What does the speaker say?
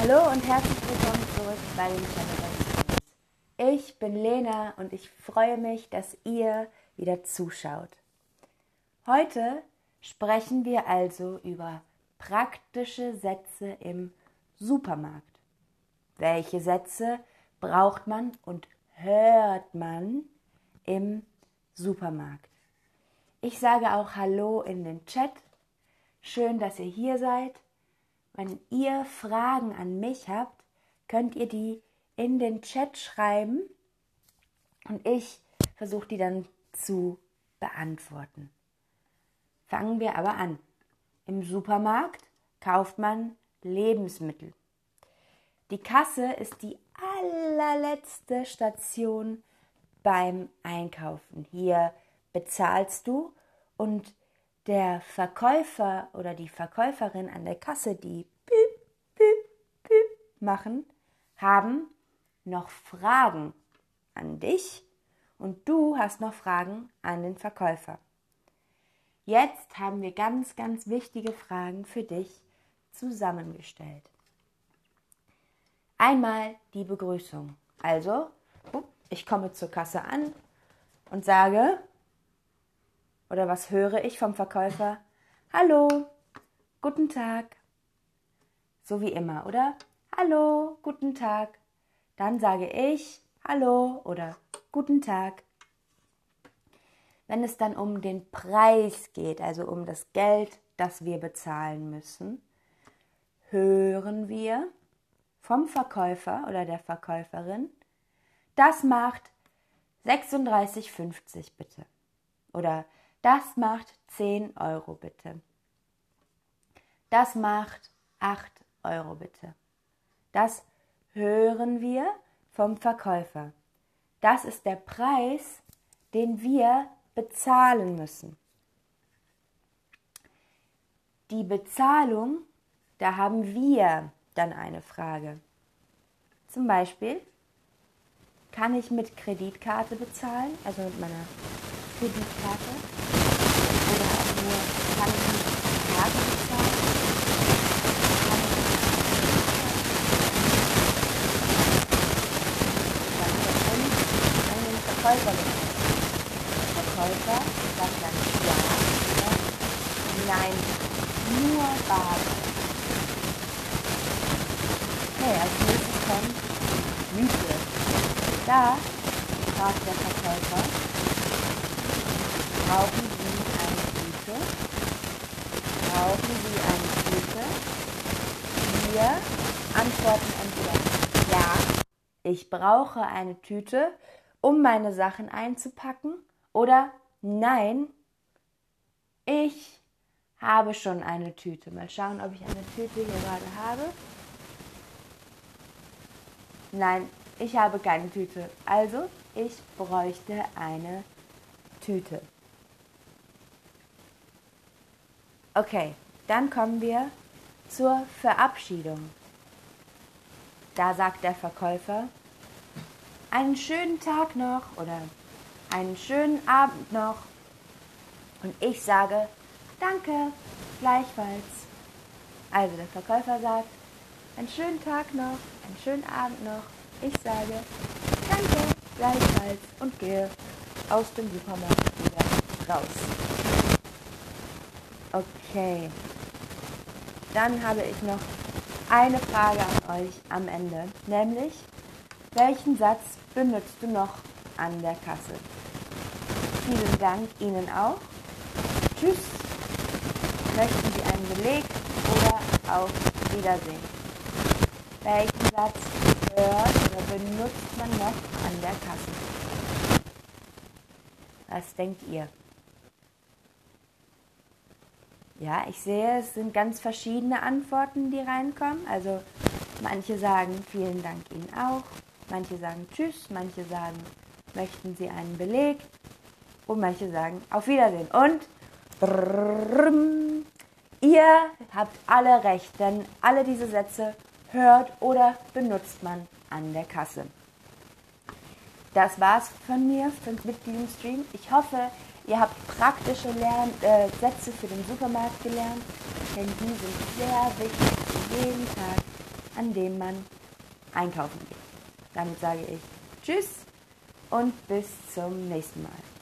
Hallo und herzlich willkommen zurück bei den Generation. Ich bin Lena und ich freue mich, dass ihr wieder zuschaut. Heute sprechen wir also über praktische Sätze im Supermarkt. Welche Sätze braucht man und hört man im Supermarkt? Ich sage auch Hallo in den Chat. Schön, dass ihr hier seid. Wenn ihr Fragen an mich habt, könnt ihr die in den Chat schreiben und ich versuche die dann zu beantworten. Fangen wir aber an. Im Supermarkt kauft man Lebensmittel. Die Kasse ist die allerletzte Station beim Einkaufen. Hier bezahlst du und der Verkäufer oder die Verkäuferin an der Kasse, die büb, büb, büb machen, haben noch Fragen an dich und du hast noch Fragen an den Verkäufer. Jetzt haben wir ganz, ganz wichtige Fragen für dich zusammengestellt. Einmal die Begrüßung. Also, ich komme zur Kasse an und sage, oder was höre ich vom Verkäufer? Hallo, guten Tag. So wie immer, oder? Hallo, guten Tag. Dann sage ich Hallo oder Guten Tag. Wenn es dann um den Preis geht, also um das Geld, das wir bezahlen müssen, hören wir vom Verkäufer oder der Verkäuferin, das macht 36,50 bitte. Oder das macht 10 Euro bitte. Das macht 8 Euro bitte. Das hören wir vom Verkäufer. Das ist der Preis, den wir bezahlen müssen. Die Bezahlung, da haben wir dann eine Frage. Zum Beispiel, kann ich mit Kreditkarte bezahlen, also mit meiner Kreditkarte? nur, kann ich Karte bezahlen? Verkäufer Der Verkäufer sagt dann ja oder nein, nur Bar. Okay, als nächstes kommt Miete. Da fragt der Verkäufer, brauchen Tüte. Brauchen Sie eine Tüte? Wir antworten entweder ja, ich brauche eine Tüte, um meine Sachen einzupacken, oder nein, ich habe schon eine Tüte. Mal schauen, ob ich eine Tüte hier gerade habe. Nein, ich habe keine Tüte. Also, ich bräuchte eine Tüte. Okay, dann kommen wir zur Verabschiedung. Da sagt der Verkäufer, einen schönen Tag noch oder einen schönen Abend noch. Und ich sage, danke, gleichfalls. Also der Verkäufer sagt, einen schönen Tag noch, einen schönen Abend noch. Ich sage, danke, gleichfalls und gehe aus dem Supermarkt wieder raus. Okay. Dann habe ich noch eine Frage an euch am Ende, nämlich welchen Satz benutzt du noch an der Kasse? Vielen Dank Ihnen auch. Tschüss. Möchten Sie einen Beleg oder auf Wiedersehen? Welchen Satz hört oder benutzt man noch an der Kasse? Was denkt ihr? Ja, ich sehe, es sind ganz verschiedene Antworten, die reinkommen. Also manche sagen vielen Dank Ihnen auch, manche sagen Tschüss, manche sagen, möchten Sie einen Beleg und manche sagen auf Wiedersehen. Und brrrr, ihr habt alle recht, denn alle diese Sätze hört oder benutzt man an der Kasse. Das war's von mir mit diesem Stream. Ich hoffe, Ihr habt praktische Lern äh, Sätze für den Supermarkt gelernt, denn die sind sehr wichtig, jeden Tag an dem man einkaufen geht. Damit sage ich Tschüss und bis zum nächsten Mal.